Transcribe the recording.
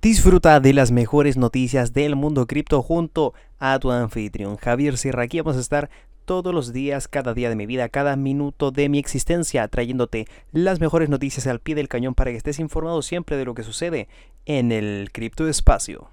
Disfruta de las mejores noticias del mundo cripto junto a tu anfitrión Javier Sierra. Aquí vamos a estar todos los días, cada día de mi vida, cada minuto de mi existencia, trayéndote las mejores noticias al pie del cañón para que estés informado siempre de lo que sucede en el criptoespacio.